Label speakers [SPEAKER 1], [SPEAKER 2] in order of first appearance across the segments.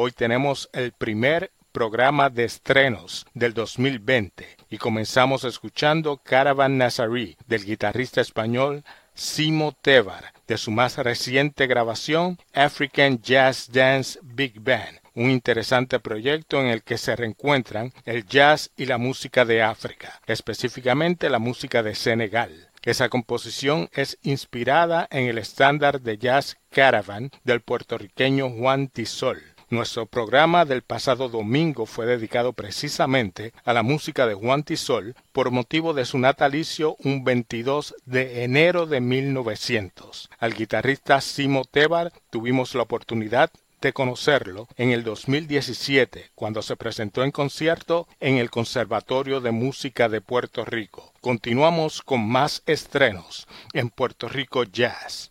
[SPEAKER 1] Hoy tenemos el primer programa de estrenos del 2020 y comenzamos escuchando Caravan Nazaré del guitarrista español Simo Tevar de su más reciente grabación African Jazz Dance Big Band, un interesante proyecto en el que se reencuentran el jazz y la música de África, específicamente la música de Senegal. Esa composición es inspirada en el estándar de jazz Caravan del puertorriqueño Juan Tisol. Nuestro programa del pasado domingo fue dedicado precisamente a la música de Juan Tisol por motivo de su natalicio un 22 de enero de 1900. Al guitarrista Simo Tebar tuvimos la oportunidad de conocerlo en el 2017 cuando se presentó en concierto en el Conservatorio de Música de Puerto Rico. Continuamos con más estrenos en Puerto Rico Jazz.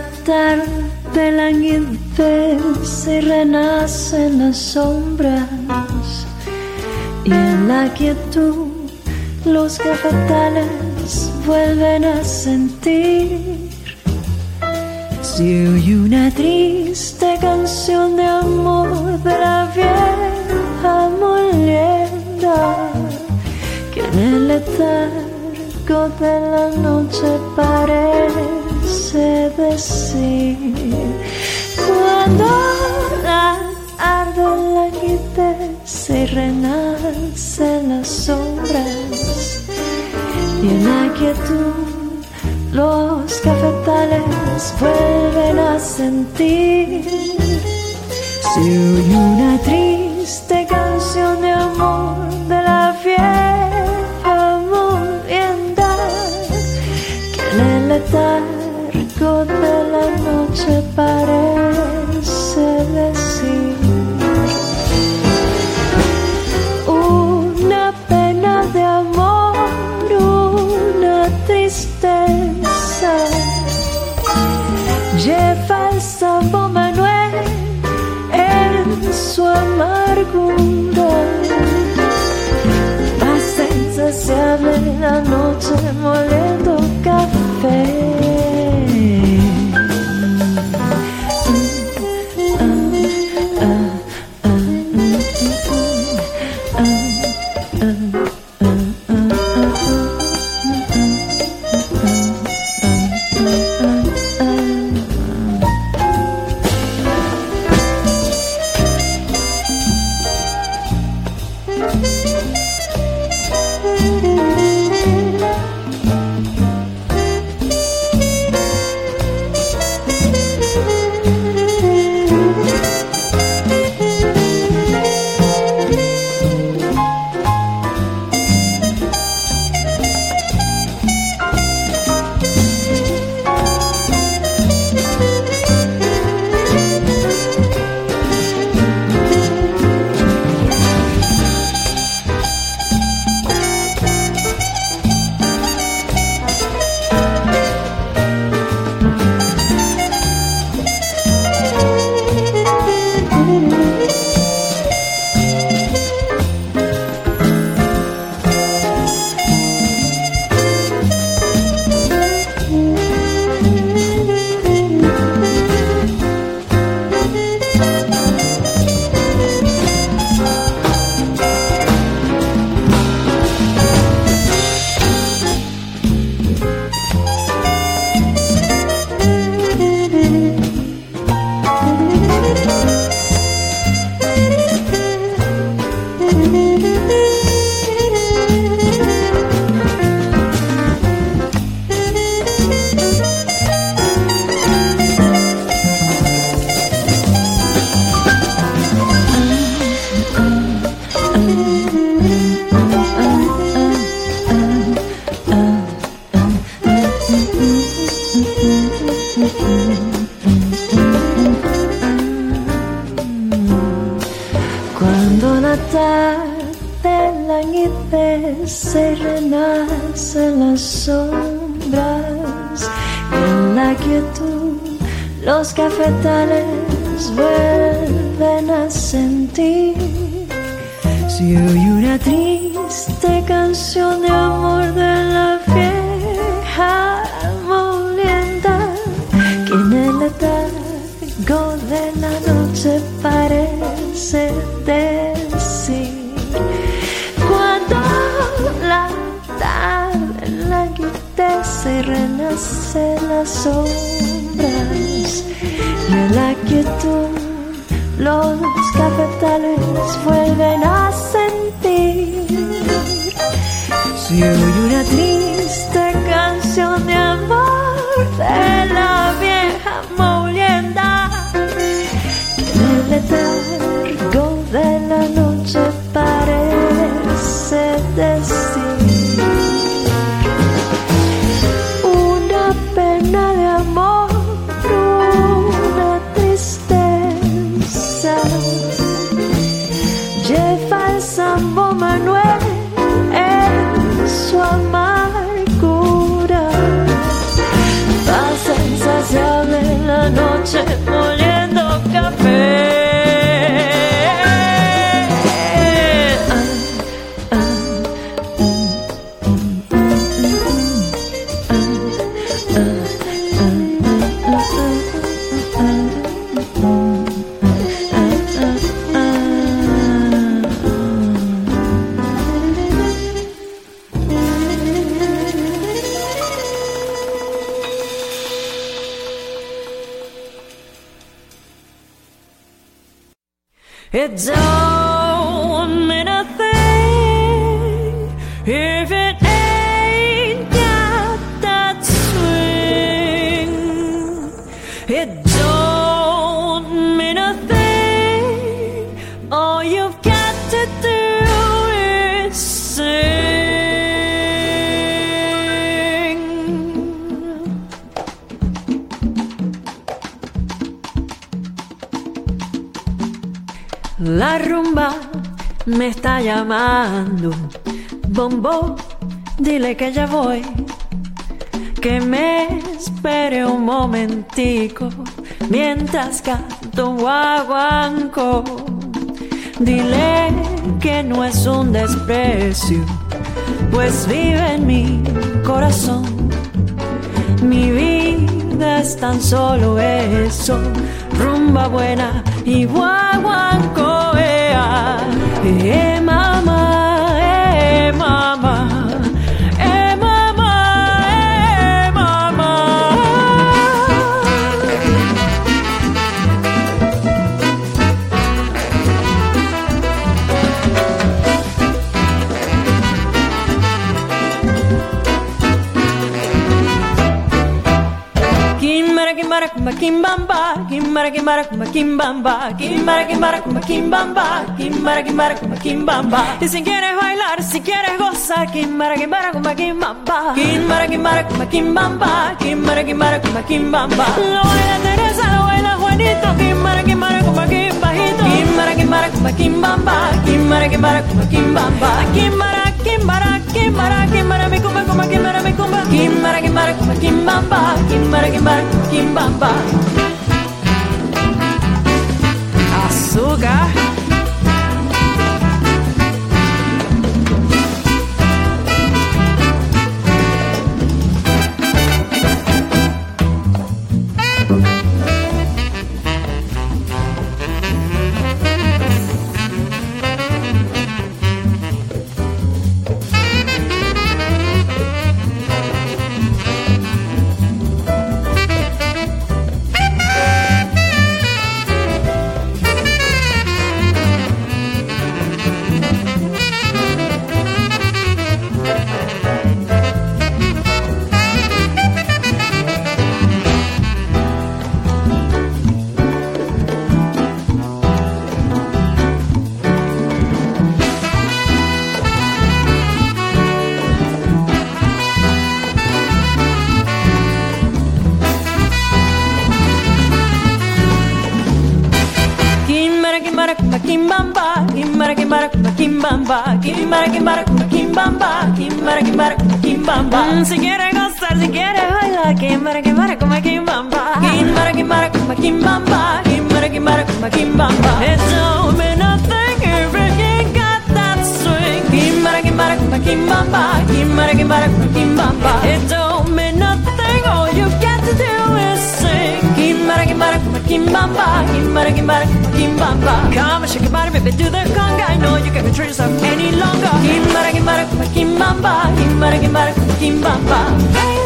[SPEAKER 2] Cuando la tarde languidece renace en las sombras y en la quietud los cafetales vuelven a sentir. Si oye una triste canción de amor de la vieja molienda que en el letargo de la noche parece sé decir. Cuando arde la se renace las sombras y en la quietud los cafetales vuelven a sentir. Si oye una triste canción de amor de la vieja molienda que en el de la noche parece decir una pena de amor, una tristeza. Lleva el sabor Manuel en su amargura. Más insaciable la noche moliendo café. Que ya voy. Que me espere un momentico mientras canto un guaguanco. Dile que no es un desprecio, pues vive en mi corazón. Mi vida es tan solo eso, rumba buena y guaguanco, ea. Eh, kimbamba Kimbara kimbara kumba kimbamba Kimbara kimbara kimbamba Kimbara kimbara kimbamba. Y si quieres bailar, si quieres gozar Kimbara kimbara kumba kimbamba. Kimbara kimbara kimbamba Kimbara kimbara kimbamba. Lo baila Teresa, lo baila Juanito Kimbara kimbara kumba kimbajito. Kimbamba Kimbara kimbara kumba kimbamba. Kimbara kimbara kimbara mi kumba kumba kimbara mi kumba. Kimbara kimbara kumba kimbamba. Kimbara kimbara kimbamba. Azúcar kimbamba, kimbara, kimbara, como kimbamba. It don't mean nothing, all you got to do is sing. Kimbara, kimbara, como kimbamba, kimbara, kimbara, como kimbamba. Come and shake your body, baby, do the conga. I know you can't control yourself any longer. Kimbara, kimbara, como kimbamba, kimbara, kimbara,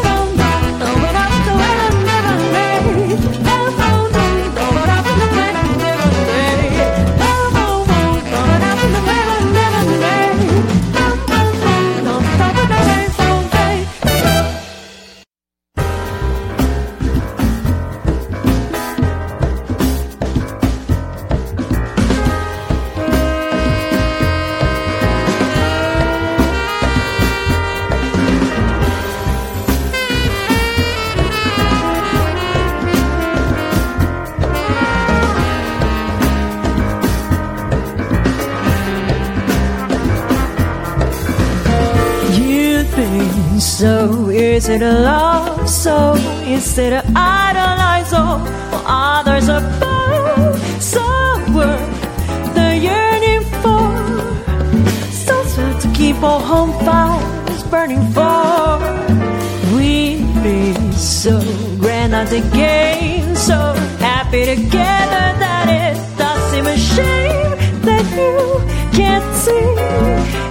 [SPEAKER 2] it a love so? instead of idolize or others above? So worth the yearning for. So sweet to keep all home fires burning for. We'd be so grand at the game, so happy together that it does seem a shame that you can't see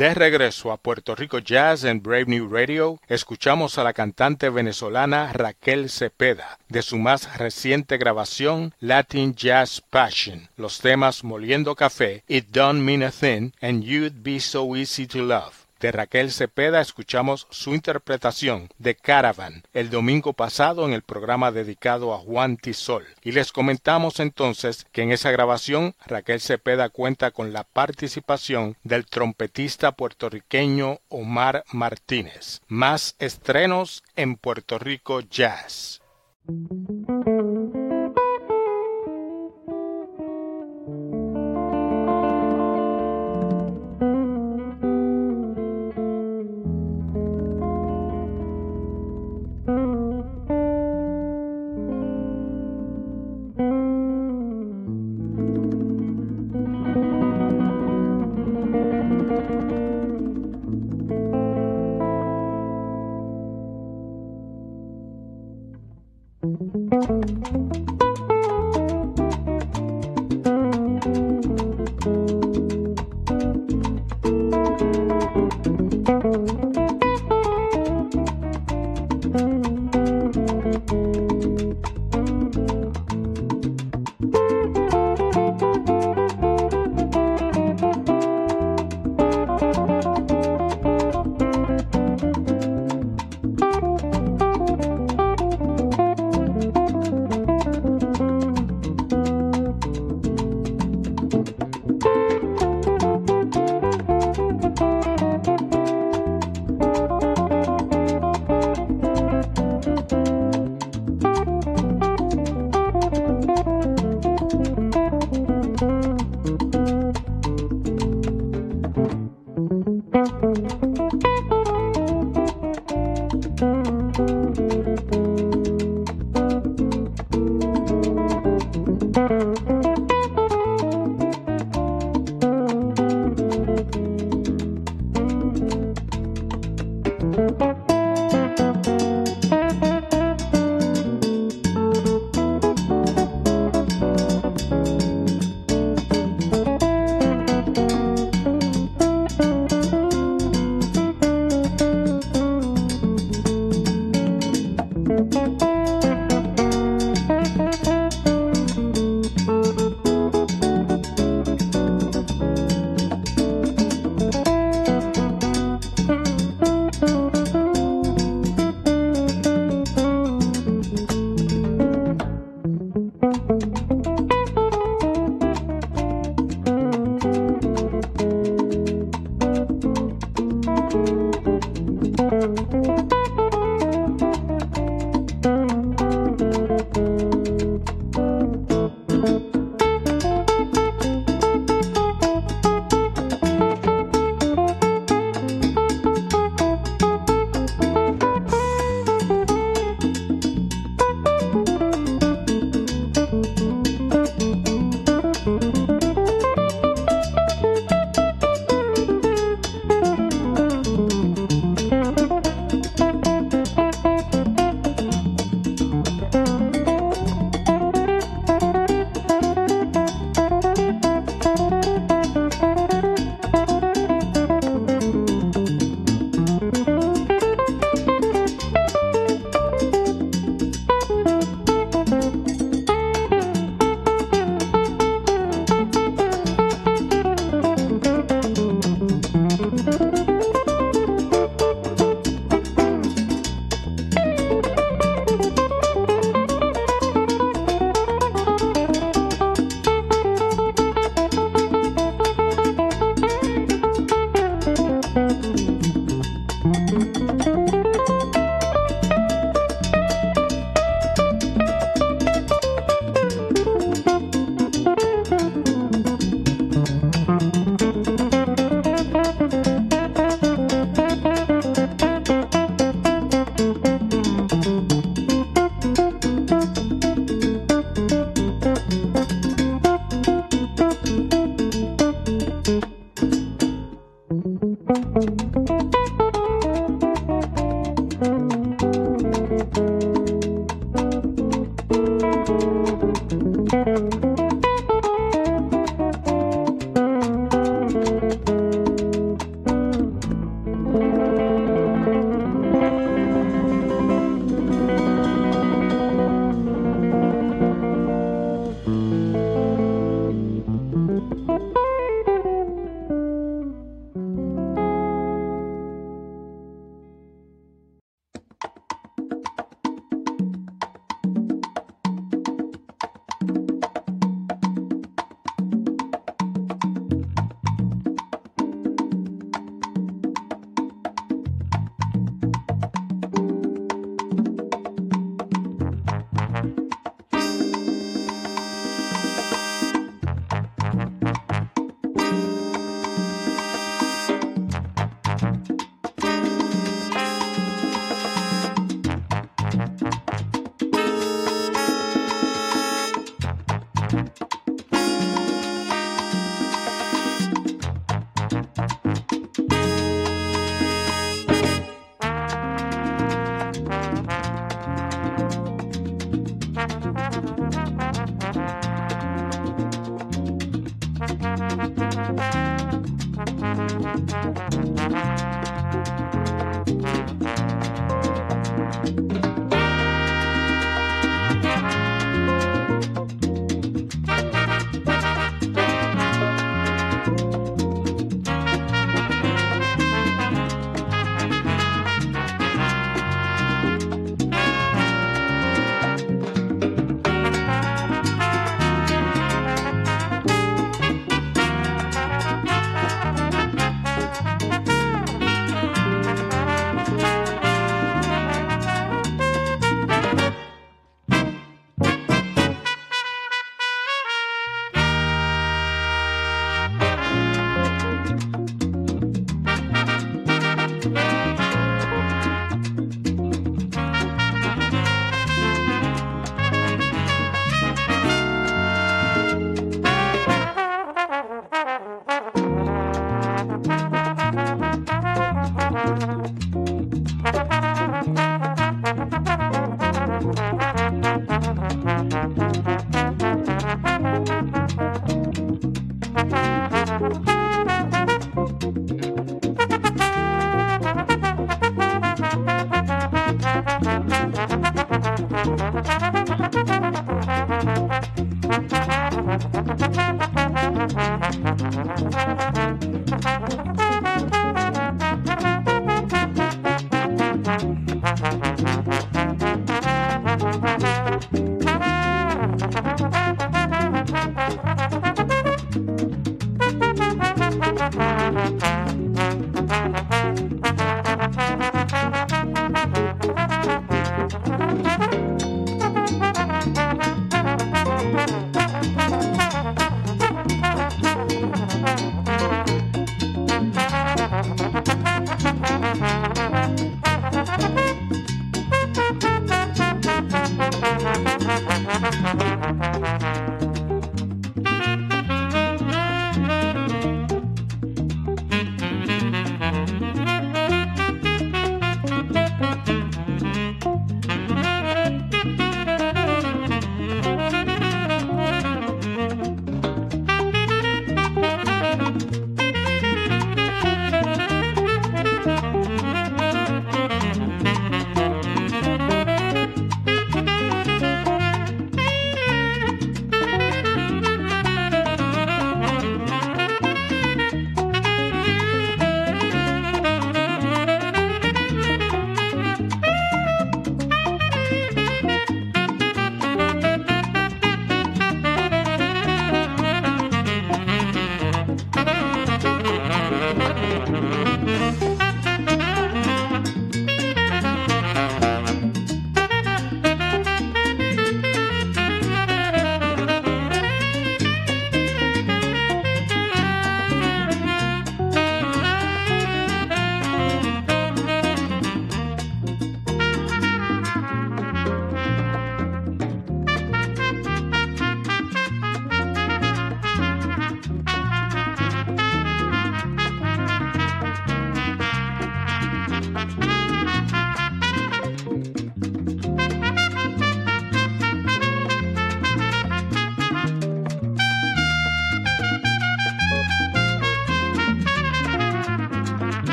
[SPEAKER 1] De regreso a Puerto Rico Jazz en Brave New Radio, escuchamos a la cantante venezolana Raquel Cepeda de su más reciente grabación Latin Jazz Passion, los temas Moliendo Café, It Don't Mean a Thing and You'd Be So Easy to Love. De Raquel Cepeda escuchamos su interpretación de Caravan el domingo pasado en el programa dedicado a Juan Tisol. Y les comentamos entonces que en esa grabación Raquel Cepeda cuenta con la participación del trompetista puertorriqueño Omar Martínez. Más estrenos en Puerto Rico Jazz.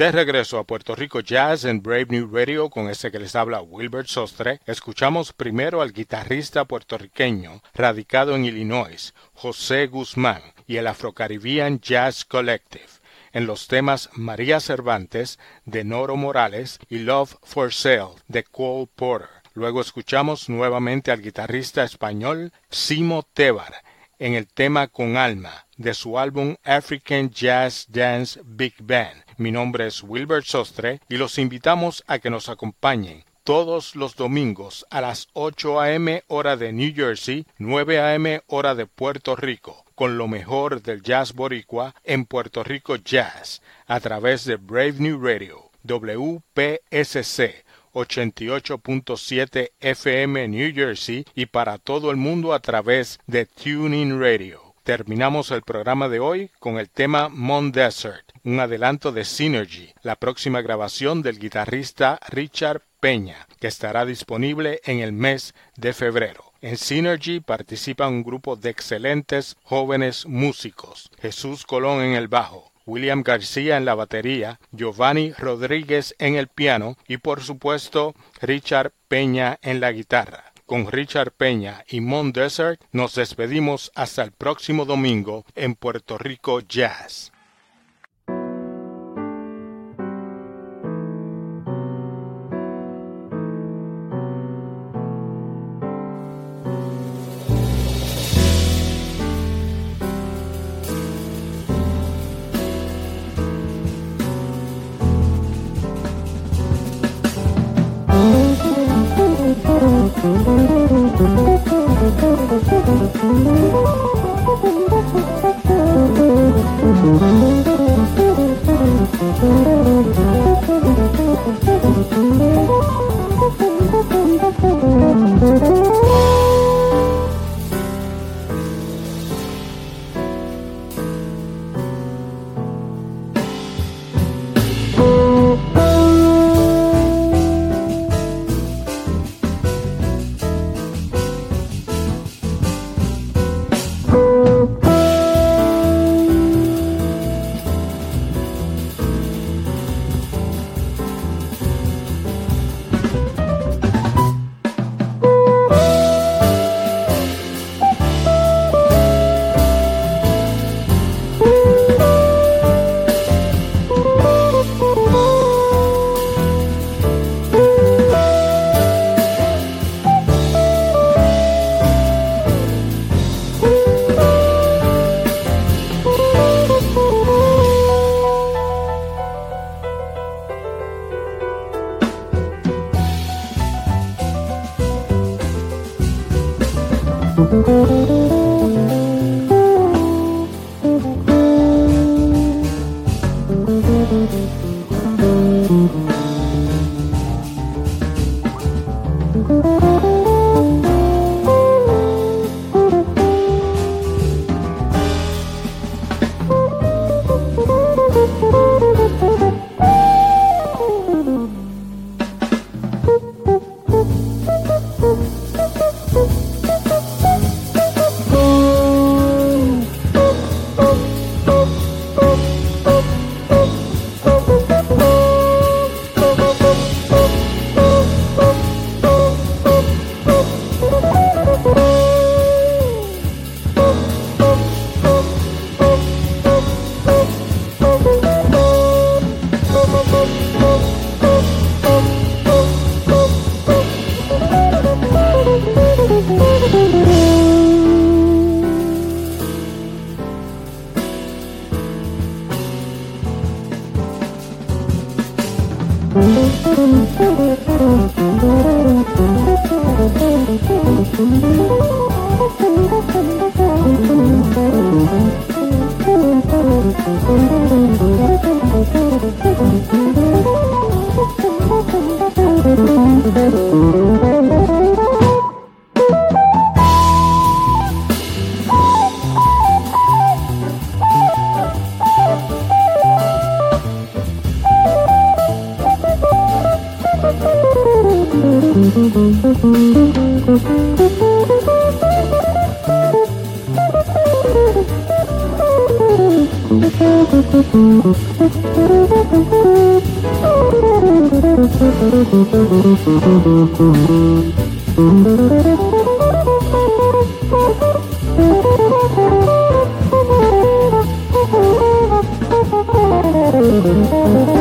[SPEAKER 1] De regreso a Puerto Rico Jazz en Brave New Radio con ese que les habla Wilbert Sostre, escuchamos primero al guitarrista puertorriqueño radicado en Illinois, José Guzmán, y el Afro-Caribbean Jazz Collective en los temas María Cervantes de Noro Morales y Love for Sale de Cole Porter. Luego escuchamos nuevamente al guitarrista español Simo Tebar en el tema Con Alma de su álbum African Jazz Dance Big Band. Mi nombre es Wilbert Sostre y los invitamos a que nos acompañen todos los domingos a las 8 a.m. hora de New Jersey, 9 a.m. hora de Puerto Rico, con lo mejor del jazz boricua en Puerto Rico Jazz, a través de Brave New Radio, WPSC 88.7 FM New Jersey y para todo el mundo a través de Tuning Radio. Terminamos el programa de hoy con el tema Mon Desert, un adelanto de Synergy, la próxima grabación del guitarrista Richard Peña, que estará disponible en el mes de febrero. En Synergy participa un grupo de excelentes jóvenes músicos, Jesús Colón en el bajo, William García en la batería, Giovanni Rodríguez en el piano y por supuesto Richard Peña en la guitarra. Con Richard Peña y Mon Desert nos despedimos hasta el próximo domingo en Puerto Rico Jazz.